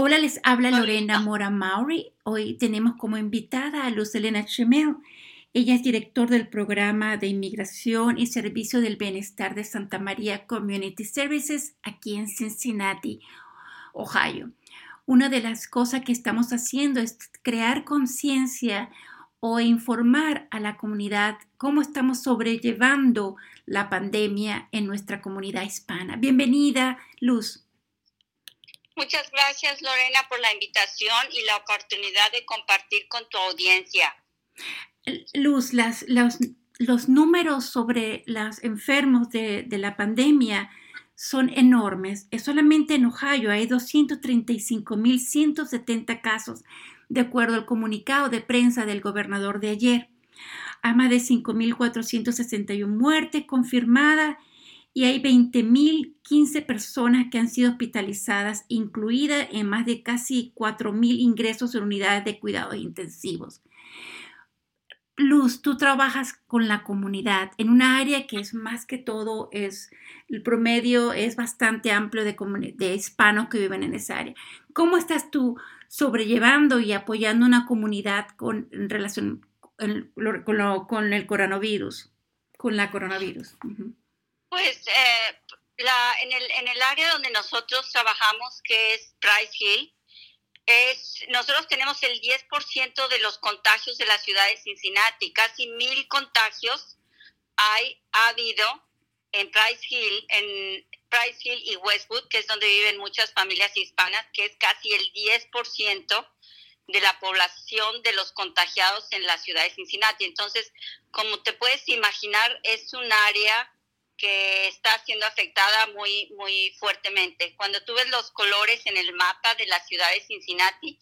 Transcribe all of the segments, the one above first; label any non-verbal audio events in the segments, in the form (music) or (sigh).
Hola, les habla Lorena Mora Maury. Hoy tenemos como invitada a Luz Elena Chemel. Ella es director del programa de inmigración y servicio del bienestar de Santa María Community Services aquí en Cincinnati, Ohio. Una de las cosas que estamos haciendo es crear conciencia o informar a la comunidad cómo estamos sobrellevando la pandemia en nuestra comunidad hispana. Bienvenida, Luz. Muchas gracias, Lorena, por la invitación y la oportunidad de compartir con tu audiencia. Luz, las, los, números sobre los enfermos de, la pandemia son enormes. Solamente en Ohio hay 235.170 casos, de acuerdo al comunicado de prensa del gobernador de ayer. Más de 5.461 muertes confirmadas y hay 20.015 personas que han sido hospitalizadas, incluidas en más de casi 4.000 ingresos en unidades de cuidados intensivos. Luz, tú trabajas con la comunidad en un área que es más que todo, es el promedio es bastante amplio de, de hispanos que viven en esa área. ¿Cómo estás tú sobrellevando y apoyando una comunidad con, en relación con, con el coronavirus, con la coronavirus? Pues eh, la, en, el, en el área donde nosotros trabajamos, que es Price Hill, es, nosotros tenemos el 10% de los contagios de la ciudad de Cincinnati, casi mil contagios hay, ha habido en Price Hill, en Price Hill y Westwood, que es donde viven muchas familias hispanas, que es casi el 10% de la población de los contagiados en la ciudad de Cincinnati. Entonces, como te puedes imaginar, es un área que está siendo afectada muy, muy fuertemente. Cuando tú ves los colores en el mapa de la ciudad de Cincinnati,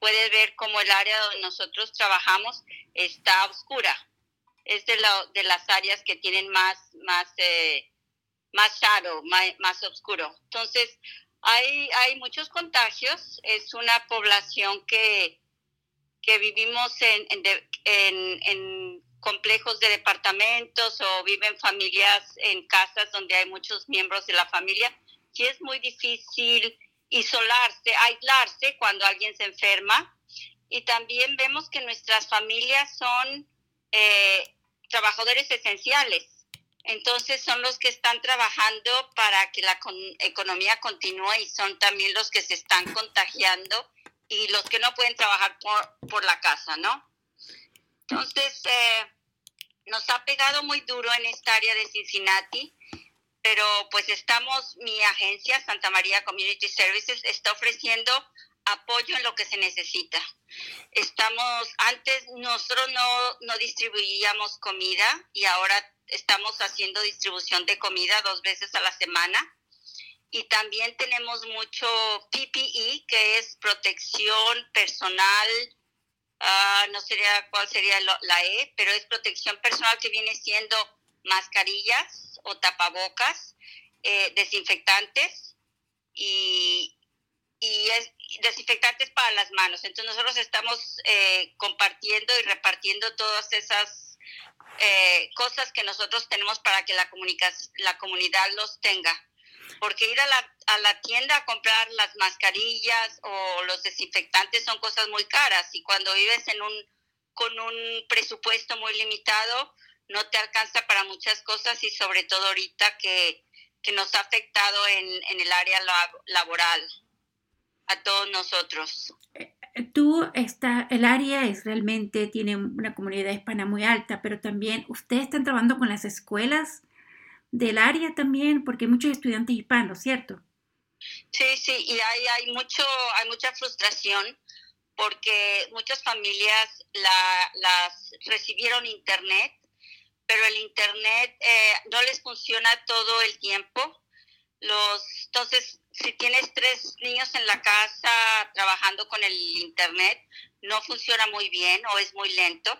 puedes ver cómo el área donde nosotros trabajamos está oscura. Es de, de las áreas que tienen más, más, eh, más shadow, más, oscuro. Entonces, hay, hay muchos contagios. Es una población que, que vivimos en, en, en complejos de departamentos o viven familias en casas donde hay muchos miembros de la familia, sí es muy difícil isolarse, aislarse cuando alguien se enferma. Y también vemos que nuestras familias son eh, trabajadores esenciales. Entonces son los que están trabajando para que la economía continúe y son también los que se están contagiando y los que no pueden trabajar por, por la casa, ¿no? Entonces, eh, nos ha pegado muy duro en esta área de Cincinnati, pero pues estamos, mi agencia, Santa María Community Services, está ofreciendo apoyo en lo que se necesita. Estamos, antes nosotros no, no distribuíamos comida y ahora estamos haciendo distribución de comida dos veces a la semana. Y también tenemos mucho PPE, que es protección personal, Ah, no sería cuál sería la E, pero es protección personal que viene siendo mascarillas o tapabocas, eh, desinfectantes y, y es, desinfectantes para las manos. Entonces nosotros estamos eh, compartiendo y repartiendo todas esas eh, cosas que nosotros tenemos para que la, la comunidad los tenga porque ir a la, a la tienda a comprar las mascarillas o los desinfectantes son cosas muy caras y cuando vives en un, con un presupuesto muy limitado, no te alcanza para muchas cosas y sobre todo ahorita que, que nos ha afectado en, en el área laboral a todos nosotros. Eh, tú, está, el área es realmente, tiene una comunidad hispana muy alta, pero también ustedes están trabajando con las escuelas del área también, porque hay muchos estudiantes hispanos, ¿cierto? Sí, sí, y hay, hay, mucho, hay mucha frustración porque muchas familias la, las recibieron internet, pero el internet eh, no les funciona todo el tiempo. Los, entonces, si tienes tres niños en la casa trabajando con el internet, no funciona muy bien o es muy lento.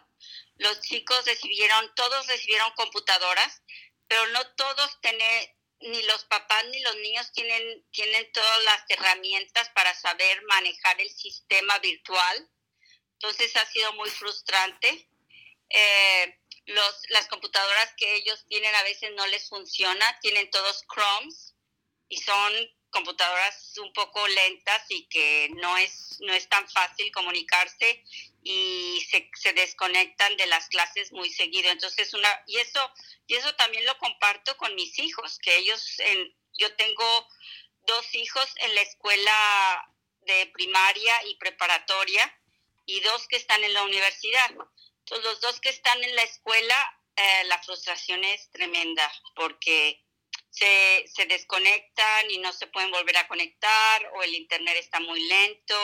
Los chicos recibieron, todos recibieron computadoras, pero no todos tienen, ni los papás ni los niños tienen, tienen todas las herramientas para saber manejar el sistema virtual. Entonces ha sido muy frustrante. Eh, los, las computadoras que ellos tienen a veces no les funciona, tienen todos Chromes y son computadoras un poco lentas y que no es, no es tan fácil comunicarse y se, se desconectan de las clases muy seguido. Entonces, una, y eso, y eso también lo comparto con mis hijos, que ellos, en, yo tengo dos hijos en la escuela de primaria y preparatoria y dos que están en la universidad. Entonces, los dos que están en la escuela, eh, la frustración es tremenda porque se, se desconectan y no se pueden volver a conectar o el internet está muy lento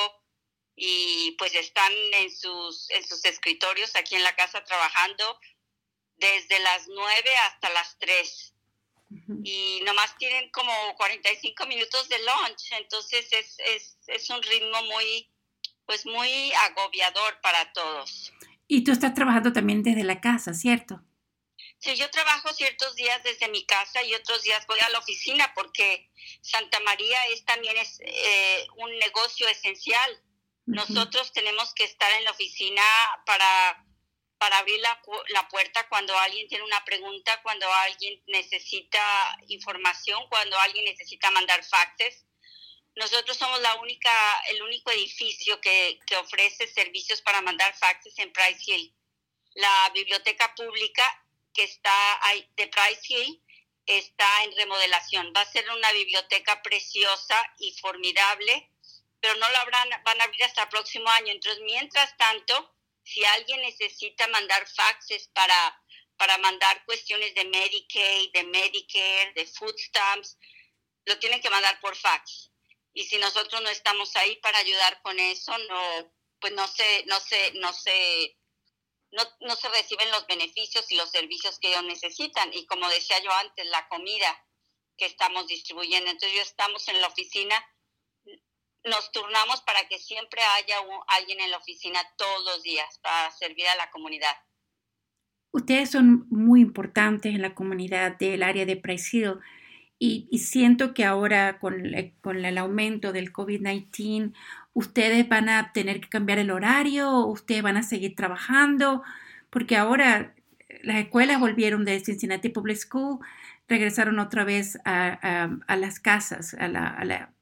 y pues están en sus, en sus escritorios aquí en la casa trabajando desde las 9 hasta las 3 y nomás tienen como 45 minutos de lunch, entonces es, es, es un ritmo muy, pues muy agobiador para todos. Y tú estás trabajando también desde la casa, ¿cierto? Sí, yo trabajo ciertos días desde mi casa y otros días voy a la oficina porque Santa María es también es eh, un negocio esencial. Nosotros tenemos que estar en la oficina para, para abrir la, la, puerta cuando alguien tiene una pregunta, cuando alguien necesita información, cuando alguien necesita mandar faxes. Nosotros somos la única, el único edificio que, que ofrece servicios para mandar faxes en Price Hill. La biblioteca pública que está ahí, de Price Hill está en remodelación. Va a ser una biblioteca preciosa y formidable, pero no la habrán, van a abrir hasta el próximo año. Entonces, mientras tanto, si alguien necesita mandar faxes para, para mandar cuestiones de Medicaid, de Medicare, de food stamps, lo tienen que mandar por fax. Y si nosotros no estamos ahí para ayudar con eso, no, pues no se, no se, no se no, no se reciben los beneficios y los servicios que ellos necesitan. Y como decía yo antes, la comida que estamos distribuyendo. Entonces, yo estamos en la oficina, nos turnamos para que siempre haya alguien en la oficina todos los días para servir a la comunidad. Ustedes son muy importantes en la comunidad del área de Presidio y, siento que ahora con, con el aumento del COVID-19 ustedes van a tener que cambiar el horario, ustedes van a seguir trabajando, porque ahora las escuelas volvieron de Cincinnati Public School, regresaron otra vez a, las casas, a, la,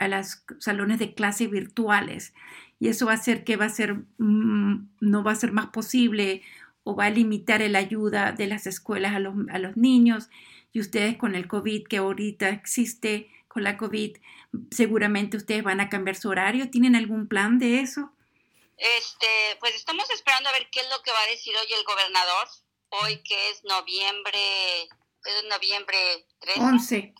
las salones de clase virtuales. Y eso va a hacer que va a ser, mm, no va a ser más posible o va a limitar la ayuda de las escuelas a los, a los niños. Y ustedes con el COVID que ahorita existe, con la COVID, seguramente ustedes van a cambiar su horario. ¿Tienen algún plan de eso? Este, pues estamos esperando a ver qué es lo que va a decir hoy el gobernador. Hoy que es noviembre, es noviembre 13. 11.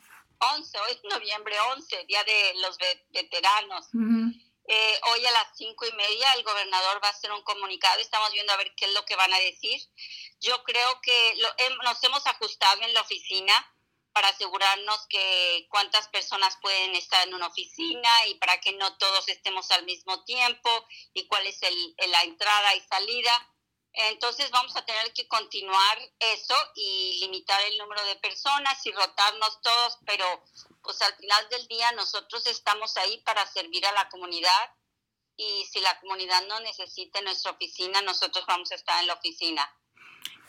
11, hoy es noviembre 11, Día de los Veteranos. Eh, hoy a las cinco y media el gobernador va a hacer un comunicado. Estamos viendo a ver qué es lo que van a decir. Yo creo que lo, nos hemos ajustado en la oficina para asegurarnos que cuántas personas pueden estar en una oficina y para que no todos estemos al mismo tiempo y cuál es el, la entrada y salida. Entonces vamos a tener que continuar eso y limitar el número de personas y rotarnos todos, pero pues al final del día nosotros estamos ahí para servir a la comunidad y si la comunidad no necesita nuestra oficina, nosotros vamos a estar en la oficina.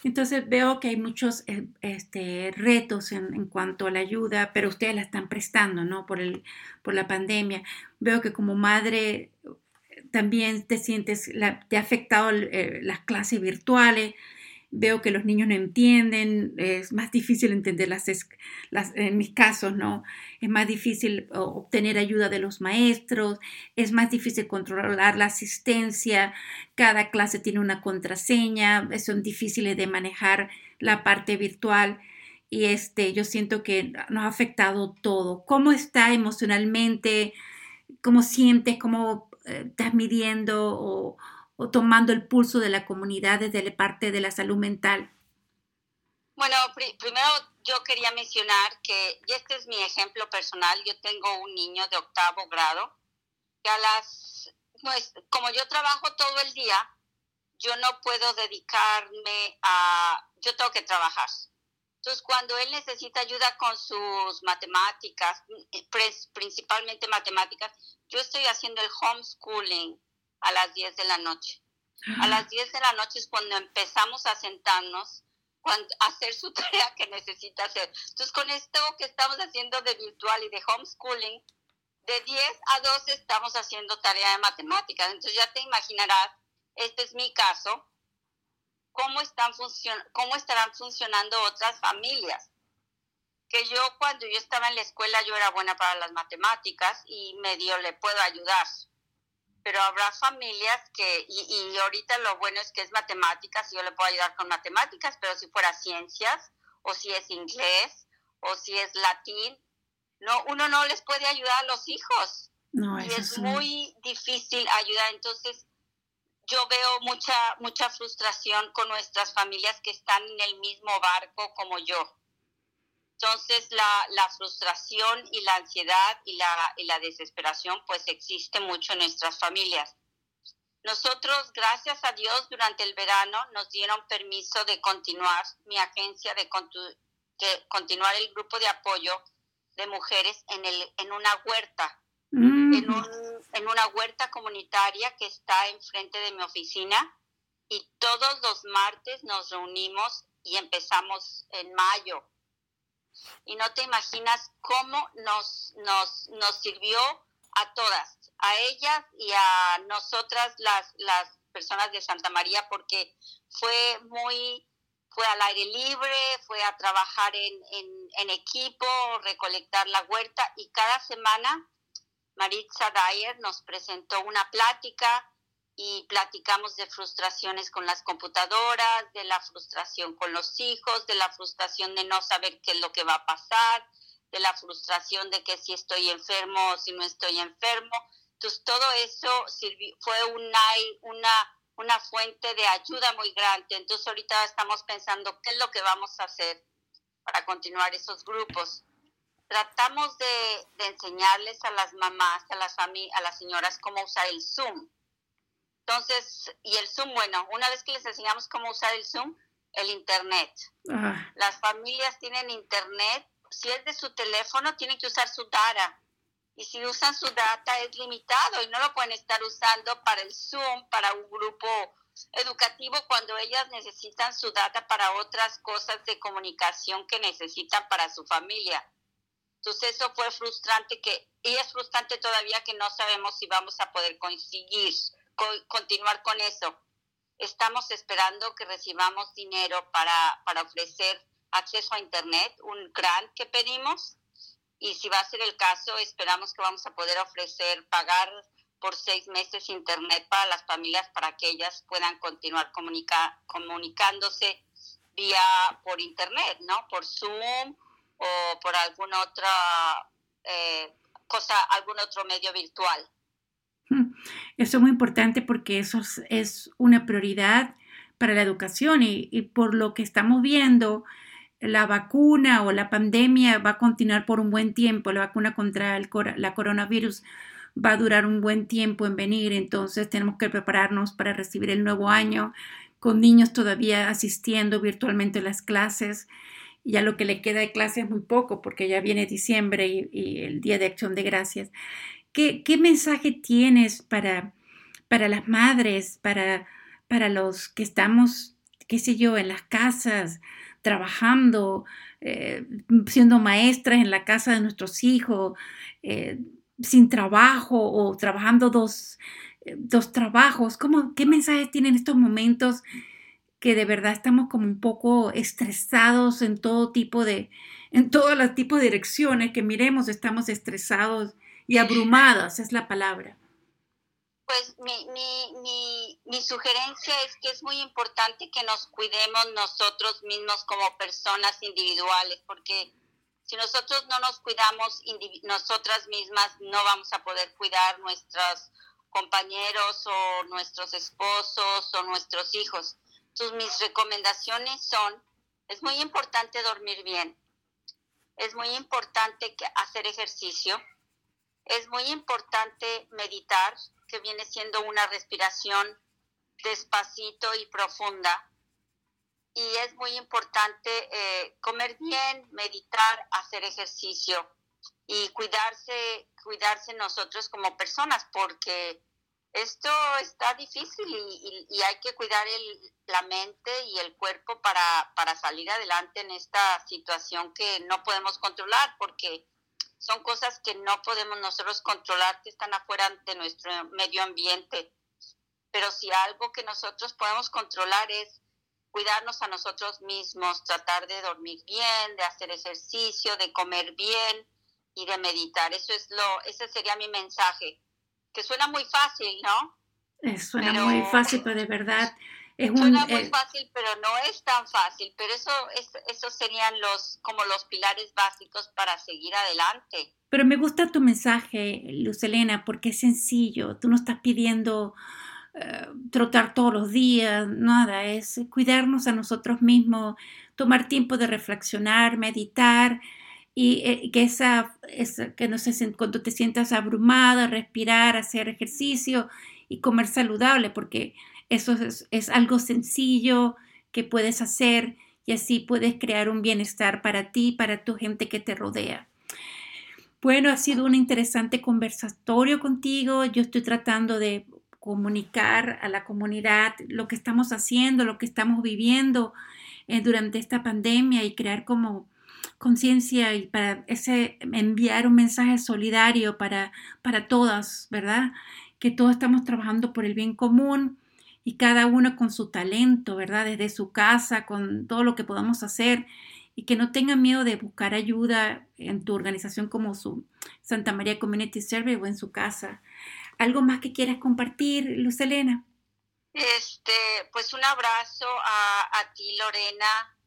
Entonces veo que hay muchos eh, este, retos en, cuanto a la ayuda, pero ustedes la están prestando, ¿no? Por, el, por la pandemia. Veo que como madre también te sientes, te ha afectado eh, las clases virtuales, veo que los niños no entienden, es más difícil entender las, las, en mis casos, ¿no? Es más difícil obtener ayuda de los maestros, es más difícil controlar la asistencia, cada clase tiene una contraseña, son difíciles de manejar la parte virtual y este, yo siento que nos ha afectado todo. ¿Cómo está emocionalmente? ¿Cómo sientes? ¿Cómo eh, estás midiendo o tomando el pulso de la comunidad desde la parte de la salud mental? Bueno, primero yo quería mencionar que, y este es mi ejemplo personal, yo tengo un niño de octavo grado, que a las, pues, como yo trabajo todo el día, yo no puedo dedicarme a, yo tengo que trabajar. Entonces, cuando él necesita ayuda con sus matemáticas, principalmente matemáticas, yo estoy haciendo el homeschooling a las 10 de la noche. A las 10 de la noche es cuando empezamos a sentarnos hacer su (laughs) tarea que necesita hacer. Entonces, con esto que estamos haciendo de virtual y de homeschooling, de 10 a 12 estamos haciendo tarea de matemáticas. Entonces, ya te imaginarás, este es mi caso, cómo, están cómo estarán funcionando otras familias. Que yo cuando yo estaba en la escuela yo era buena para las matemáticas y medio le puedo ayudar pero habrá familias que, y, ahorita lo bueno es que es matemáticas, yo le puedo ayudar con matemáticas, pero si fuera ciencias, o si es inglés, o si es latín, no, uno no les puede ayudar a los hijos. No, y es muy difícil ayudar. Entonces, yo veo mucha, mucha frustración con nuestras familias que están en el mismo barco como yo. Entonces la, frustración y la ansiedad y la, y la desesperación pues existe mucho en nuestras familias. Nosotros, gracias a Dios, durante el verano nos dieron permiso de continuar mi agencia, de, continuar el grupo de apoyo de mujeres en, el, en una huerta, mm. en, un, en una huerta comunitaria que está enfrente de mi oficina y todos los martes nos reunimos y empezamos en mayo y no te imaginas cómo nos, nos, nos sirvió a todas, a ellas y a nosotras las, las personas de Santa María, porque fue muy, fue al aire libre, fue a trabajar en, en, equipo, recolectar la huerta y cada semana Maritza Dyer nos presentó una plática y platicamos de frustraciones con las computadoras, de la frustración con los hijos, de la frustración de no saber qué es lo que va a pasar, de la frustración de que si estoy enfermo o si no estoy enfermo. Entonces todo eso fue una, una, una fuente de ayuda muy grande. Entonces ahorita estamos pensando qué es lo que vamos a hacer para continuar esos grupos. Tratamos de, de enseñarles a las mamás, a las, a las señoras cómo usar el Zoom entonces, y el Zoom, bueno, una vez que les enseñamos cómo usar el Zoom, el Internet. Las familias tienen Internet, si es de su teléfono, tienen que usar su data. Y si usan su data es limitado y no lo pueden estar usando para el Zoom, para un grupo educativo cuando ellas necesitan su data para otras cosas de comunicación que necesitan para su familia. Entonces eso fue frustrante que, y es frustrante todavía que no sabemos si vamos a poder conseguir continuar con eso. Estamos esperando que recibamos dinero para, para ofrecer acceso a Internet, un grant que pedimos. Y si va a ser el caso, esperamos que vamos a poder ofrecer, pagar por seis meses Internet para las familias para que ellas puedan continuar comunica comunicándose vía por Internet, ¿no? Por Zoom o por alguna otra eh, cosa, algún otro medio virtual. Eso es muy importante porque eso es una prioridad para la educación y, por lo que estamos viendo, la vacuna o la pandemia va a continuar por un buen tiempo, la vacuna contra el la coronavirus va a durar un buen tiempo en venir, entonces tenemos que prepararnos para recibir el nuevo año con niños todavía asistiendo virtualmente a las clases. Ya lo que le queda de clase es muy poco porque ya viene diciembre y, y el Día de Acción de Gracias. ¿Qué, mensaje tienes para, para las madres, para, para los que estamos, qué sé yo, en las casas, trabajando, eh, siendo maestras en la casa de nuestros hijos, eh, sin trabajo o trabajando dos, eh, dos trabajos? ¿Cómo, ¿Qué mensajes tienen estos momentos que de verdad estamos como un poco estresados en todo tipo de, en todos los tipos de direcciones que miremos, estamos estresados y abrumadas es la palabra. Pues mi, mi, mi, sugerencia es que es muy importante que nos cuidemos nosotros mismos como personas individuales, porque si nosotros no nos cuidamos nosotras mismas, no vamos a poder cuidar nuestros compañeros o nuestros esposos o nuestros hijos. Entonces mis recomendaciones son, es muy importante dormir bien, es muy importante hacer ejercicio, es muy importante meditar, que viene siendo una respiración despacito y profunda. Y es muy importante eh, comer bien, meditar, hacer ejercicio y cuidarse, cuidarse nosotros como personas, porque esto está difícil y, hay que cuidar la mente y el cuerpo para, para salir adelante en esta situación que no podemos controlar porque son cosas que no podemos nosotros controlar, que están afuera de nuestro medio ambiente. Pero si algo que nosotros podemos controlar es cuidarnos a nosotros mismos, tratar de dormir bien, de hacer ejercicio, de comer bien y de meditar. Eso es lo, ese sería mi mensaje que suena muy fácil, ¿no? suena muy fácil, pero de verdad es un... Suena muy eh, fácil, pero no es tan fácil, pero eso, es, esos serían los, como los pilares básicos para seguir adelante. Pero me gusta tu mensaje, Luz Elena, porque es sencillo, tú no estás pidiendo... Eh, trotar todos los días, nada, es cuidarnos a nosotros mismos, tomar tiempo de reflexionar, meditar, y eh, que esa, que no sé, cuando te sientas abrumada, respirar, hacer ejercicio y comer saludable, porque eso es, algo sencillo que puedes hacer y así puedes crear un bienestar para ti, para tu gente que te rodea. Bueno, ha sido un interesante conversatorio contigo. Yo estoy tratando de comunicar a la comunidad lo que estamos haciendo, lo que estamos viviendo eh, durante esta pandemia y crear como conciencia y para ese enviar un mensaje solidario para, para todas, ¿verdad? Que todos estamos trabajando por el bien común y cada uno con su talento, ¿verdad? Desde su casa, con todo lo que podamos hacer y que no tengan miedo de buscar ayuda en tu organización como su Santa María Community Service o en su casa. ¿Algo más que quieras compartir, Luz Elena? Este, pues un abrazo a, a ti, Lorena,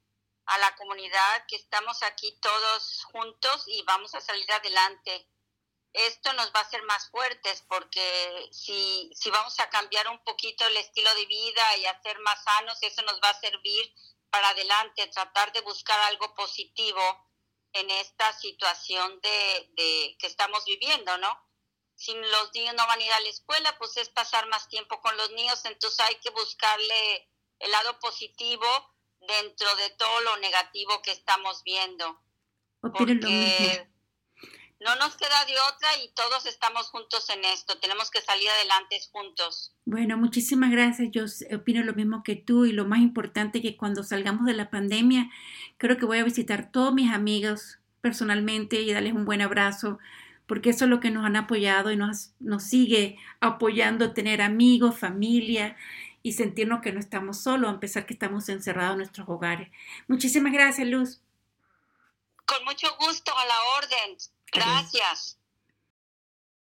a la comunidad, que estamos aquí todos juntos y vamos a salir adelante. Esto nos va a hacer más fuertes porque si, si vamos a cambiar un poquito el estilo de vida y a ser más sanos, eso nos va a servir para adelante, tratar de buscar algo positivo en esta situación de, de que estamos viviendo, ¿no? Si los niños no van a ir a la escuela, pues es pasar más tiempo con los niños, entonces hay que buscarle el lado positivo dentro de todo lo negativo que estamos viendo. Porque no nos queda de otra y todos estamos juntos en esto. Tenemos que salir adelante juntos. Bueno, muchísimas gracias. Yo opino lo mismo que tú y lo más importante que cuando salgamos de la pandemia, creo que voy a visitar todos mis amigos personalmente y darles un buen abrazo porque eso es lo que nos han apoyado y nos, nos sigue apoyando tener amigos, familia y sentirnos que no estamos solos, a pesar que estamos encerrados en nuestros hogares. Muchísimas gracias, Luz. Con mucho gusto, a la orden. Gracias.